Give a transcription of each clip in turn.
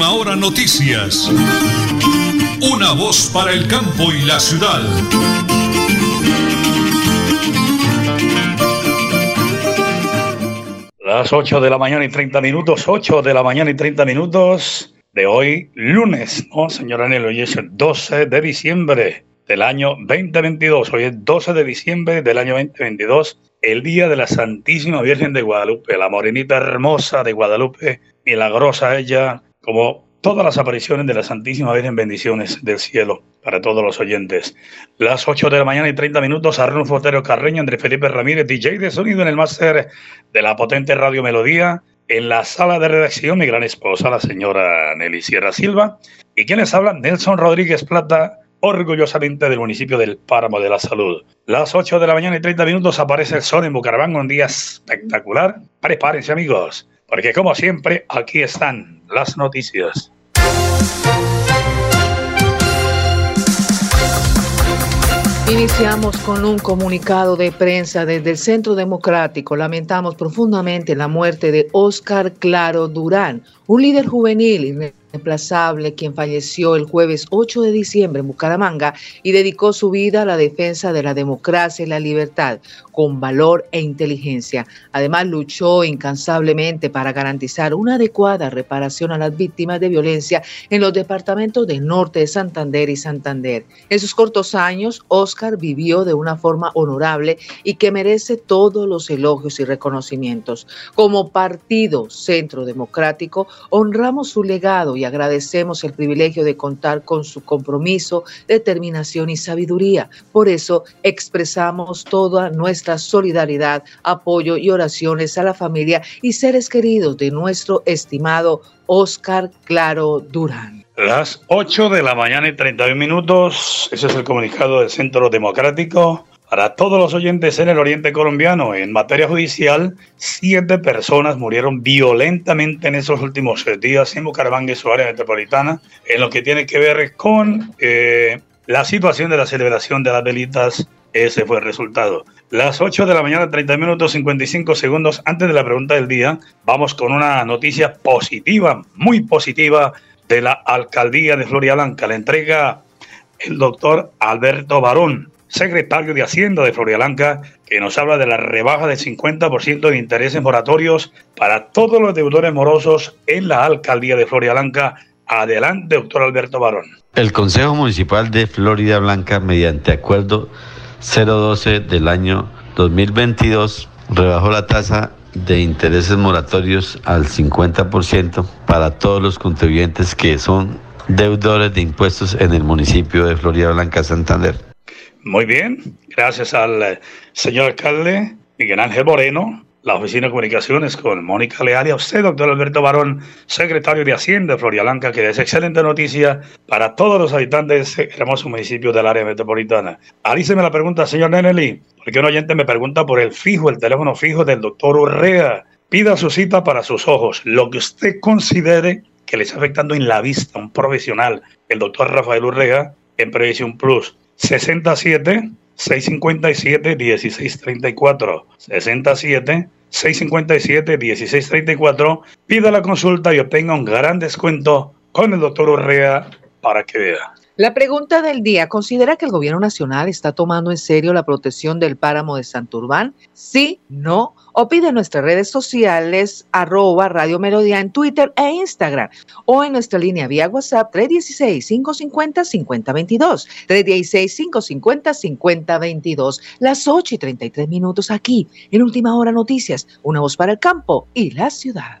Última Hora Noticias. Una voz para el campo y la ciudad. Las 8 de la mañana y 30 minutos, 8 de la mañana y 30 minutos de hoy, lunes, ¿no, señora Anelo? Hoy es el 12 de diciembre del año 2022. Hoy es 12 de diciembre del año 2022, el día de la Santísima Virgen de Guadalupe, la morenita hermosa de Guadalupe, milagrosa ella, como todas las apariciones de la Santísima Virgen, bendiciones del cielo para todos los oyentes. Las 8 de la mañana y 30 minutos, Arnulfo Otero Carreño, Andrés Felipe Ramírez, DJ de sonido en el máster de la potente Radio Melodía, en la sala de redacción, mi gran esposa, la señora Nelly Sierra Silva, y quienes hablan, Nelson Rodríguez Plata, orgullosamente del municipio del Páramo de la Salud. Las 8 de la mañana y 30 minutos aparece el sol en Bucaramanga, un día espectacular. Prepárense amigos, porque como siempre, aquí están las noticias. Iniciamos con un comunicado de prensa desde el Centro Democrático. Lamentamos profundamente la muerte de Óscar Claro Durán, un líder juvenil irreemplazable quien falleció el jueves 8 de diciembre en Bucaramanga y dedicó su vida a la defensa de la democracia y la libertad con valor e inteligencia. Además, luchó incansablemente para garantizar una adecuada reparación a las víctimas de violencia en los departamentos del norte de Santander y Santander. En sus cortos años, Oscar vivió de una forma honorable y que merece todos los elogios y reconocimientos. Como partido Centro Democrático, honramos su legado agradecemos el privilegio de contar con su compromiso, determinación y sabiduría. Por eso expresamos toda nuestra solidaridad, apoyo y oraciones a la familia y seres queridos de nuestro estimado Oscar Claro Durán. Las 8 de la mañana y 31 minutos, ese es el comunicado del Centro Democrático. Para todos los oyentes en el oriente colombiano, en materia judicial, siete personas murieron violentamente en esos últimos días en Bucaramanga y su área metropolitana, en lo que tiene que ver con eh, la situación de la celebración de las velitas ese fue el resultado. Las 8 de la mañana, 30 minutos 55 segundos antes de la pregunta del día, vamos con una noticia positiva, muy positiva, de la alcaldía de Blanca. La entrega el doctor Alberto Barón, secretario de Hacienda de Blanca, que nos habla de la rebaja del 50% de intereses moratorios para todos los deudores morosos en la alcaldía de Blanca. Adelante, doctor Alberto Barón. El Consejo Municipal de Florida Blanca, mediante acuerdo 012 del año 2022 rebajó la tasa de intereses moratorios al 50% para todos los contribuyentes que son deudores de impuestos en el municipio de Florida Blanca, Santander. Muy bien, gracias al eh, señor alcalde Miguel Ángel Moreno la Oficina de Comunicaciones con Mónica Leal y a usted, doctor Alberto Barón, secretario de Hacienda de Florialanca, que es excelente noticia para todos los habitantes de este hermoso municipio del área metropolitana. Alíceme la pregunta, señor Neneli, porque un oyente me pregunta por el fijo, el teléfono fijo del doctor Urrea. Pida su cita para sus ojos, lo que usted considere que le está afectando en la vista, un profesional, el doctor Rafael Urrea, en Previsión Plus. 67 657 1634 67 657 1634 pida la consulta y obtenga un gran descuento con el doctor Urrea para que vea. La pregunta del día, ¿considera que el gobierno nacional está tomando en serio la protección del páramo de Santurbán? Sí, no o pide en nuestras redes sociales arroba Radio Melodía en Twitter e Instagram o en nuestra línea vía WhatsApp 316-550-5022. 316-550-5022. Las 8 y 33 minutos aquí en Última Hora Noticias, una voz para el campo y la ciudad.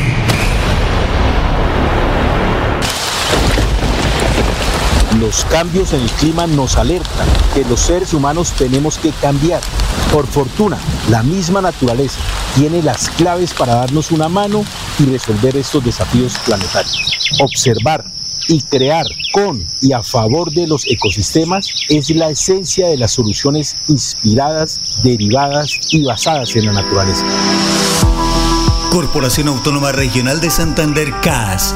Los cambios en el clima nos alertan que los seres humanos tenemos que cambiar. Por fortuna, la misma naturaleza tiene las claves para darnos una mano y resolver estos desafíos planetarios. Observar y crear con y a favor de los ecosistemas es la esencia de las soluciones inspiradas, derivadas y basadas en la naturaleza. Corporación Autónoma Regional de Santander CAS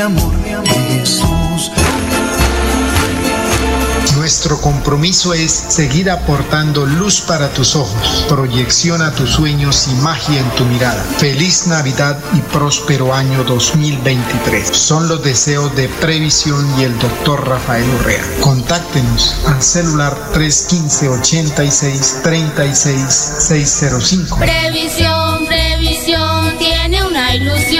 amor, Jesús? Nuestro compromiso es seguir aportando luz para tus ojos, proyección a tus sueños y magia en tu mirada. Feliz Navidad y próspero año 2023. Son los deseos de Previsión y el doctor Rafael Urrea. Contáctenos al celular 315 86 36 605. Previsión, previsión, tiene una ilusión.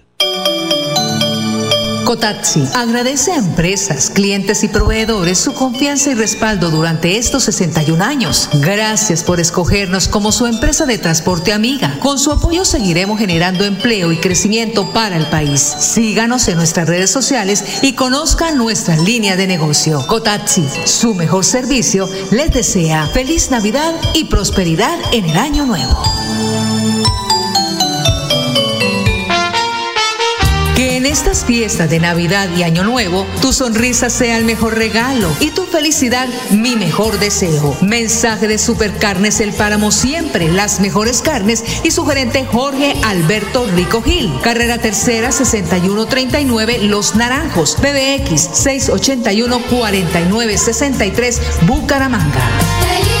Cotaxi agradece a empresas, clientes y proveedores su confianza y respaldo durante estos 61 años. Gracias por escogernos como su empresa de transporte amiga. Con su apoyo seguiremos generando empleo y crecimiento para el país. Síganos en nuestras redes sociales y conozcan nuestra línea de negocio. Cotaxi, su mejor servicio, les desea feliz Navidad y prosperidad en el año nuevo. Estas fiestas de Navidad y Año Nuevo, tu sonrisa sea el mejor regalo y tu felicidad mi mejor deseo. Mensaje de Supercarnes El Páramo siempre, las mejores carnes y su gerente Jorge Alberto Rico Gil. Carrera Tercera 6139 Los Naranjos, PBX 681 4963 Bucaramanga.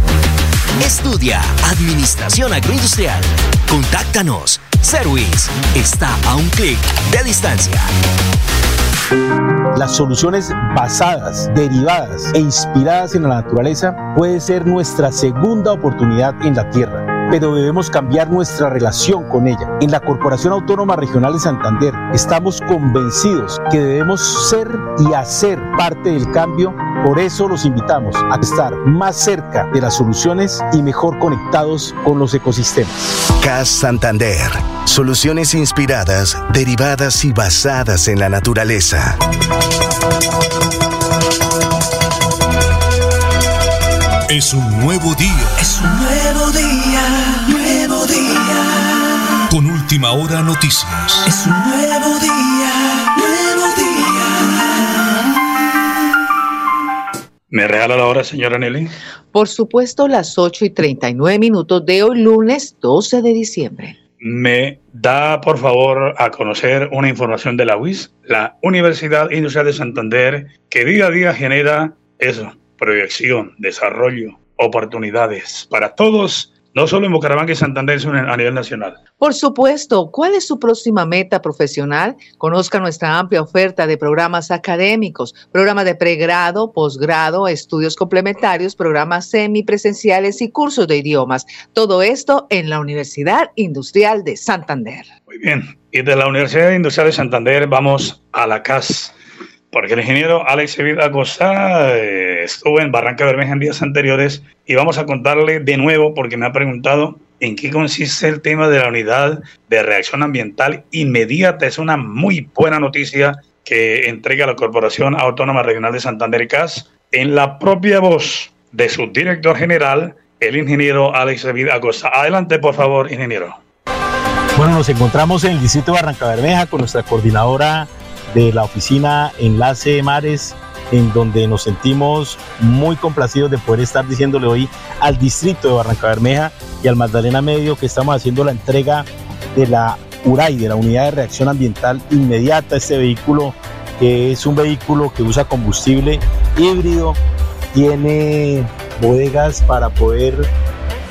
Estudia Administración Agroindustrial. Contáctanos. Service está a un clic de distancia. Las soluciones basadas, derivadas e inspiradas en la naturaleza puede ser nuestra segunda oportunidad en la tierra pero debemos cambiar nuestra relación con ella. En la Corporación Autónoma Regional de Santander estamos convencidos que debemos ser y hacer parte del cambio. Por eso los invitamos a estar más cerca de las soluciones y mejor conectados con los ecosistemas. CAS Santander. Soluciones inspiradas, derivadas y basadas en la naturaleza. Es un nuevo día. Es un nuevo día, nuevo día. con última hora noticias. Es un nuevo día, ¿Me regala la hora, señora Nelly? Por supuesto, las 8 y 39 minutos de hoy, lunes 12 de diciembre. Me da, por favor, a conocer una información de la UIS, la Universidad Industrial de Santander, que día a día genera eso, proyección, desarrollo, oportunidades para todos no solo en Bucaramanga y Santander, sino a nivel nacional. Por supuesto, ¿cuál es su próxima meta profesional? Conozca nuestra amplia oferta de programas académicos, programas de pregrado, posgrado, estudios complementarios, programas semipresenciales y cursos de idiomas. Todo esto en la Universidad Industrial de Santander. Muy bien, y de la Universidad Industrial de Santander vamos a la CAS porque el ingeniero Alex Evita Acosta eh, estuvo en Barranca Bermeja en días anteriores y vamos a contarle de nuevo porque me ha preguntado en qué consiste el tema de la unidad de reacción ambiental inmediata. Es una muy buena noticia que entrega la Corporación Autónoma Regional de Santander CAS en la propia voz de su director general, el ingeniero Alex Evita Acosta. Adelante, por favor, ingeniero. Bueno, nos encontramos en el distrito de Barranca Bermeja con nuestra coordinadora de la oficina Enlace Mares, en donde nos sentimos muy complacidos de poder estar diciéndole hoy al distrito de Barranca Bermeja y al Magdalena Medio que estamos haciendo la entrega de la URAI, de la Unidad de Reacción Ambiental Inmediata, este vehículo que es un vehículo que usa combustible híbrido, tiene bodegas para poder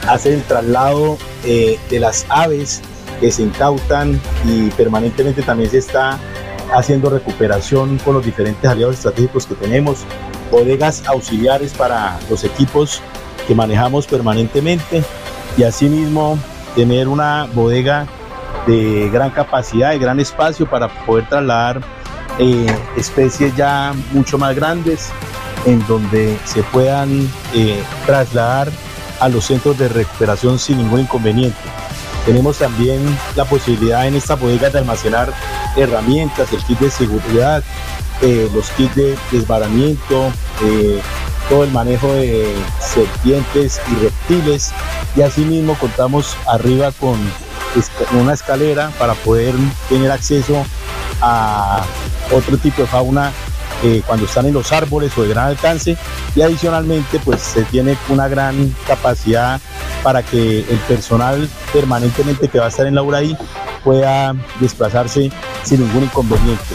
hacer el traslado eh, de las aves que se incautan y permanentemente también se está haciendo recuperación con los diferentes aliados estratégicos que tenemos, bodegas auxiliares para los equipos que manejamos permanentemente y asimismo tener una bodega de gran capacidad, de gran espacio para poder trasladar eh, especies ya mucho más grandes en donde se puedan eh, trasladar a los centros de recuperación sin ningún inconveniente. Tenemos también la posibilidad en esta bodega de almacenar herramientas, el kit de seguridad, eh, los kits de desbaramiento, eh, todo el manejo de serpientes y reptiles. Y asimismo contamos arriba con una escalera para poder tener acceso a otro tipo de fauna eh, cuando están en los árboles o de gran alcance. Y adicionalmente pues se tiene una gran capacidad para que el personal permanentemente que va a estar en la URAI pueda desplazarse sin ningún inconveniente.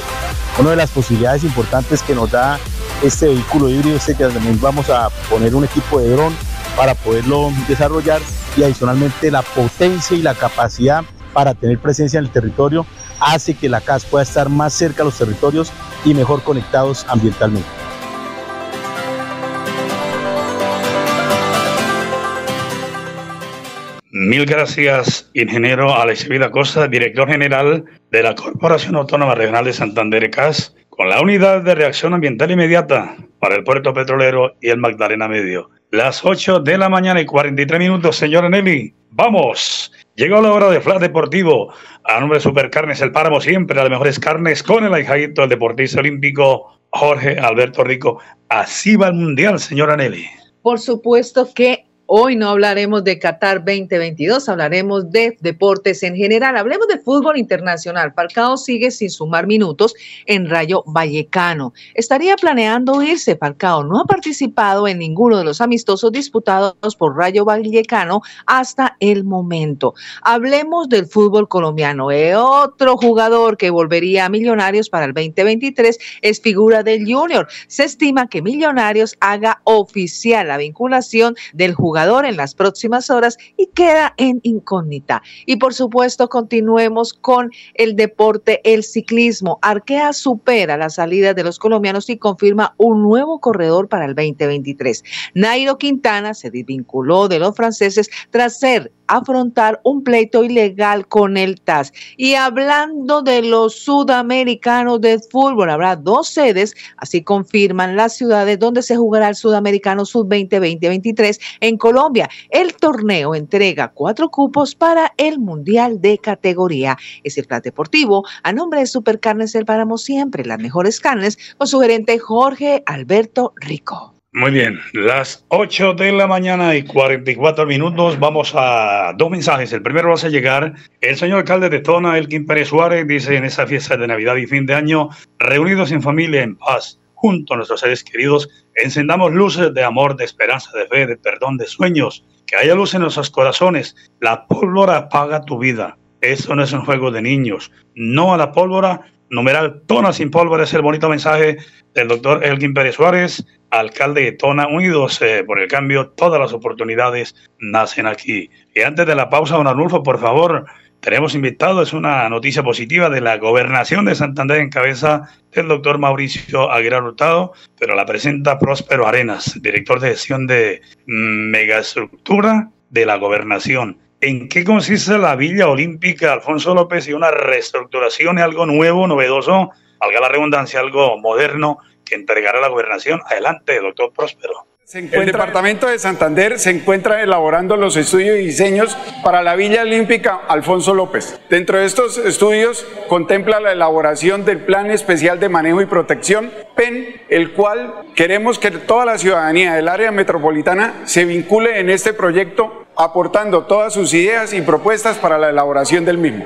Una de las posibilidades importantes que nos da este vehículo híbrido es que también vamos a poner un equipo de dron para poderlo desarrollar y adicionalmente la potencia y la capacidad para tener presencia en el territorio hace que la CAS pueda estar más cerca a los territorios y mejor conectados ambientalmente. Mil gracias, ingeniero Alex Vida Costa, director general de la Corporación Autónoma Regional de Santander CAS, con la unidad de reacción ambiental inmediata para el puerto petrolero y el Magdalena Medio. Las 8 de la mañana y 43 minutos, señora Nelly. ¡Vamos! Llegó la hora de Flash Deportivo. A nombre de Supercarnes, el páramo siempre, las mejores carnes, con el ahijadito del deportista olímpico Jorge Alberto Rico. Así va el mundial, señora Nelly. Por supuesto que Hoy no hablaremos de Qatar 2022, hablaremos de deportes en general. Hablemos de fútbol internacional. Falcao sigue sin sumar minutos en Rayo Vallecano. Estaría planeando irse. Falcao no ha participado en ninguno de los amistosos disputados por Rayo Vallecano hasta el momento. Hablemos del fútbol colombiano. Eh, otro jugador que volvería a Millonarios para el 2023 es figura del Junior. Se estima que Millonarios haga oficial la vinculación del jugador en las próximas horas y queda en incógnita. Y por supuesto, continuemos con el deporte, el ciclismo. Arkea supera la salida de los colombianos y confirma un nuevo corredor para el 2023. Nairo Quintana se desvinculó de los franceses tras ser afrontar un pleito ilegal con el TAS. Y hablando de los sudamericanos de fútbol, habrá dos sedes, así confirman las ciudades donde se jugará el Sudamericano Sub-20-2023 en Colombia. El torneo entrega cuatro cupos para el Mundial de categoría. Es el plan deportivo a nombre de Supercarnes El Páramo Siempre, las mejores carnes, con su gerente Jorge Alberto Rico. Muy bien, las 8 de la mañana y 44 minutos. Vamos a dos mensajes. El primero a llegar. El señor alcalde de Tona, Elkin Pérez Suárez, dice en esa fiesta de Navidad y fin de año, reunidos en familia, en paz, junto nuestros seres queridos, encendamos luces de amor, de esperanza, de fe, de perdón, de sueños. Que haya luz en nuestros corazones. La pólvora apaga tu vida. Eso no es un juego de niños. No a la pólvora. Numeral Tona sin pólvora es el bonito mensaje del doctor Elkin Pérez Suárez alcalde de Tona, unidos eh, por el cambio, todas las oportunidades nacen aquí. Y antes de la pausa, don Arnulfo, por favor, tenemos invitado, es una noticia positiva de la gobernación de Santander en cabeza del doctor Mauricio Aguilar Hurtado, pero la presenta Próspero Arenas, director de gestión de megaestructura de la gobernación. ¿En qué consiste la Villa Olímpica Alfonso López y una reestructuración, algo nuevo, novedoso, valga la redundancia, algo moderno que entregará la gobernación. Adelante, doctor Próspero. El Departamento de Santander se encuentra elaborando los estudios y diseños para la Villa Olímpica Alfonso López. Dentro de estos estudios contempla la elaboración del Plan Especial de Manejo y Protección, PEN, el cual queremos que toda la ciudadanía del área metropolitana se vincule en este proyecto aportando todas sus ideas y propuestas para la elaboración del mismo.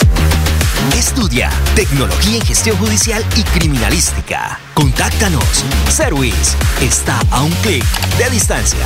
Tecnología en Gestión Judicial y Criminalística. Contáctanos. Service está a un clic de distancia.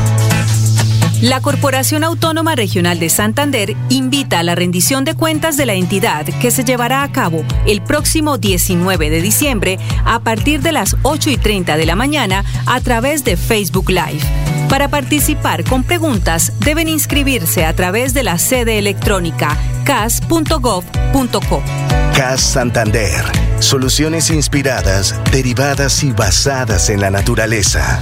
La Corporación Autónoma Regional de Santander invita a la rendición de cuentas de la entidad que se llevará a cabo el próximo 19 de diciembre a partir de las 8 y 30 de la mañana a través de Facebook Live. Para participar con preguntas deben inscribirse a través de la sede electrónica cas.gov.co. CAS Santander. Soluciones inspiradas, derivadas y basadas en la naturaleza.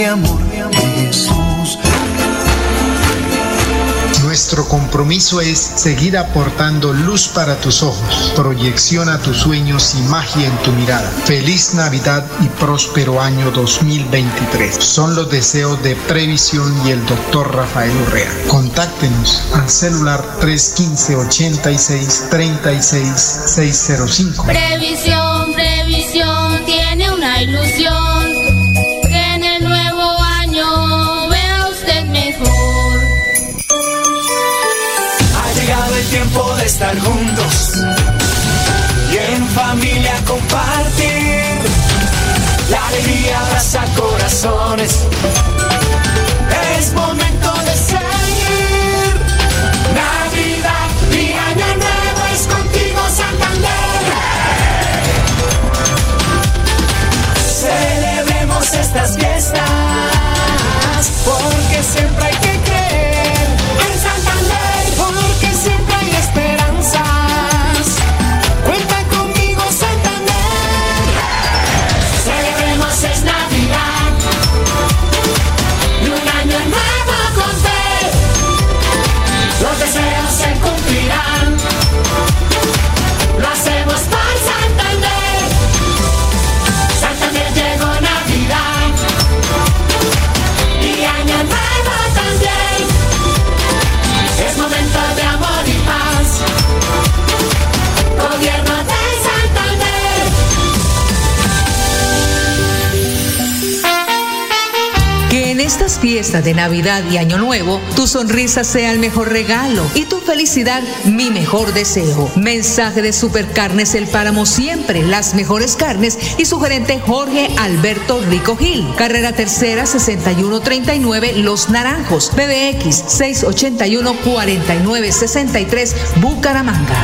amor, de Jesús. Nuestro compromiso es seguir aportando luz para tus ojos, proyección a tus sueños y magia en tu mirada. Feliz Navidad y próspero año 2023. Son los deseos de Previsión y el doctor Rafael Urrea. Contáctenos al celular 315 86 36 605. Previsión, previsión, tiene una ilusión. De estar juntos y en familia compartir. La alegría abraza corazones. Es momento Navidad y Año Nuevo, tu sonrisa sea el mejor regalo y tu felicidad mi mejor deseo. Mensaje de Supercarnes El Páramo siempre, las mejores carnes y su gerente Jorge Alberto Rico Gil. Carrera Tercera 6139 Los Naranjos, PBX 681 4963 Bucaramanga.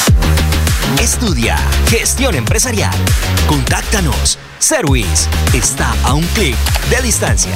Estudia gestión empresarial. Contáctanos. Service está a un clic de distancia.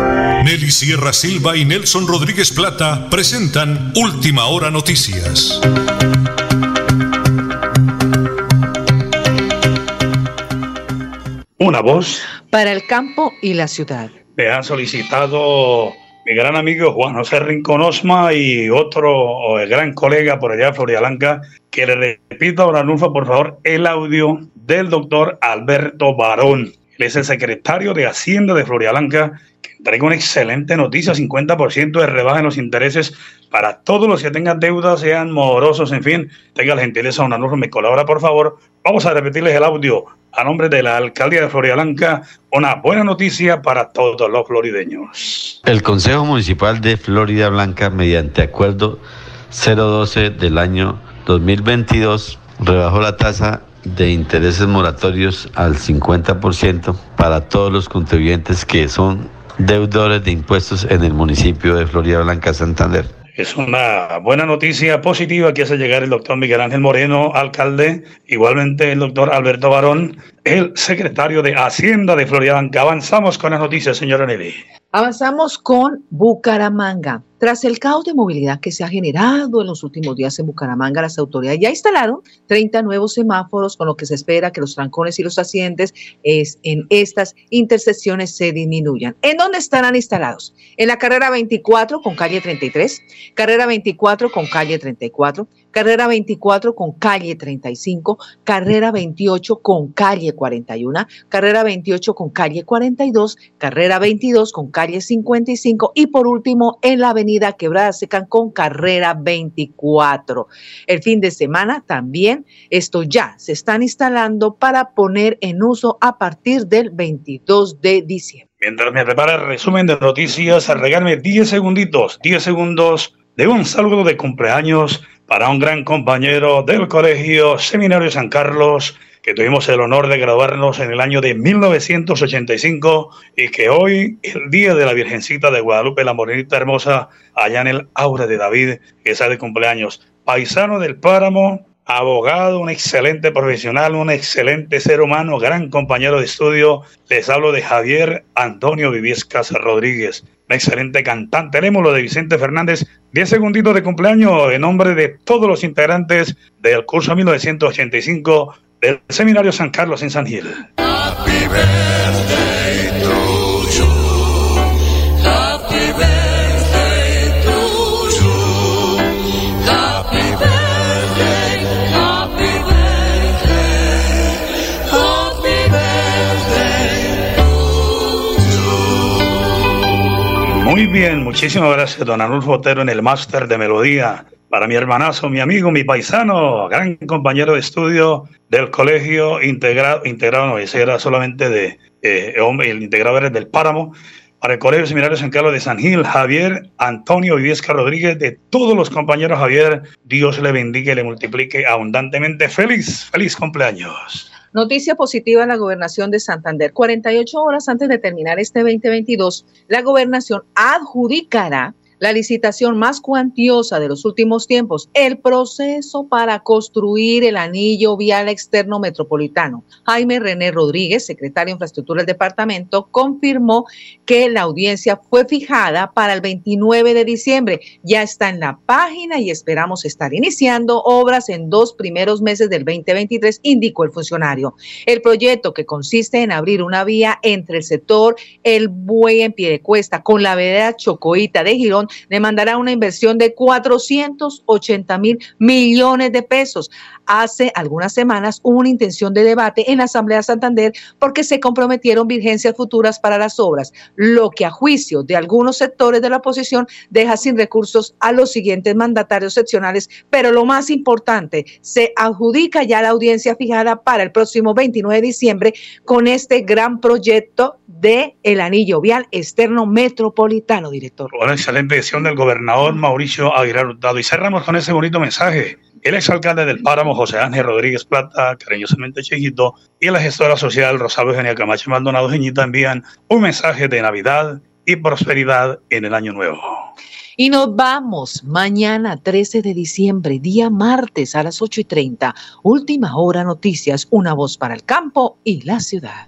Nelly Sierra Silva y Nelson Rodríguez Plata presentan Última Hora Noticias. Una voz. Para el campo y la ciudad. Me han solicitado mi gran amigo Juan José Rincón Osma y otro el gran colega por allá de Florida Blanca, que le repita a don Arnulfo, por favor, el audio del doctor Alberto Barón. Él es el secretario de Hacienda de Florida Entrega una excelente noticia, 50% de rebaja en los intereses para todos los que tengan deudas, sean morosos, en fin, tenga la gentileza, don Arnulfo, me colabora, por favor. Vamos a repetirles el audio a nombre de la alcaldía de Florida Blanca, una buena noticia para todos los florideños. El Consejo Municipal de Florida Blanca, mediante acuerdo 012 del año 2022, rebajó la tasa de intereses moratorios al 50% para todos los contribuyentes que son deudores de impuestos en el municipio de Florida Blanca, Santander. Es una buena noticia positiva que hace llegar el doctor Miguel Ángel Moreno, alcalde, igualmente el doctor Alberto Barón, el secretario de Hacienda de Florida Blanca. Avanzamos con las noticias, señora Nelly. Avanzamos con Bucaramanga. Tras el caos de movilidad que se ha generado en los últimos días en Bucaramanga, las autoridades ya instalaron 30 nuevos semáforos, con lo que se espera que los trancones y los accidentes es, en estas intersecciones se disminuyan. ¿En dónde estarán instalados? En la carrera 24 con calle 33, carrera 24 con calle 34, carrera 24 con calle 35, carrera 28 con calle 41, carrera 28 con calle 42, carrera 22 con calle 55 y por último en la avenida Quebrada Secan con carrera 24. El fin de semana también esto ya se están instalando para poner en uso a partir del 22 de diciembre. Mientras me prepara el resumen de noticias, regarme 10 segunditos, 10 segundos de un saludo de cumpleaños para un gran compañero del Colegio Seminario San Carlos, que tuvimos el honor de graduarnos en el año de 1985 y que hoy, el día de la Virgencita de Guadalupe, la Morenita Hermosa, allá en el Aura de David, que está de cumpleaños. Paisano del Páramo, abogado, un excelente profesional, un excelente ser humano, gran compañero de estudio. Les hablo de Javier Antonio Viviescas Rodríguez, un excelente cantante. Tenemos lo de Vicente Fernández. Diez segunditos de cumpleaños en nombre de todos los integrantes del curso 1985 del Seminario San Carlos en San Gil. Bien, muchísimas gracias, don Arnulfo Otero, en el máster de melodía. Para mi hermanazo, mi amigo, mi paisano, gran compañero de estudio del colegio integrado, integrado no, ese era solamente de, eh, hombre, el integrado era del Páramo, para el Colegio Seminario San Carlos de San Gil, Javier Antonio Viviesca Rodríguez, de todos los compañeros, Javier, Dios le bendiga y le multiplique abundantemente. Feliz, feliz cumpleaños. Noticia positiva en la gobernación de Santander. 48 horas antes de terminar este 2022, la gobernación adjudicará la licitación más cuantiosa de los últimos tiempos, el proceso para construir el anillo vial externo metropolitano. Jaime René Rodríguez, secretario de Infraestructura del departamento, confirmó que la audiencia fue fijada para el 29 de diciembre. Ya está en la página y esperamos estar iniciando obras en dos primeros meses del 2023, indicó el funcionario. El proyecto que consiste en abrir una vía entre el sector El Buey en Piedecuesta con la vereda Chocoita de Girón demandará una inversión de 480 mil millones de pesos. Hace algunas semanas hubo una intención de debate en la Asamblea de Santander porque se comprometieron virgencias futuras para las obras, lo que a juicio de algunos sectores de la oposición deja sin recursos a los siguientes mandatarios seccionales, pero lo más importante, se adjudica ya la audiencia fijada para el próximo 29 de diciembre con este gran proyecto de el anillo vial externo metropolitano, director. Una excelente decisión del gobernador Mauricio Aguilar Hurtado. Y cerramos con ese bonito mensaje. El exalcalde del Páramo, José Ángel Rodríguez Plata, cariñosamente Chejito, y la gestora social Rosario Eugenia Camacho Maldonado Geñita envían un mensaje de Navidad y prosperidad en el año nuevo. Y nos vamos mañana 13 de diciembre, día martes a las 8 y 30. Última hora noticias, una voz para el campo y la ciudad.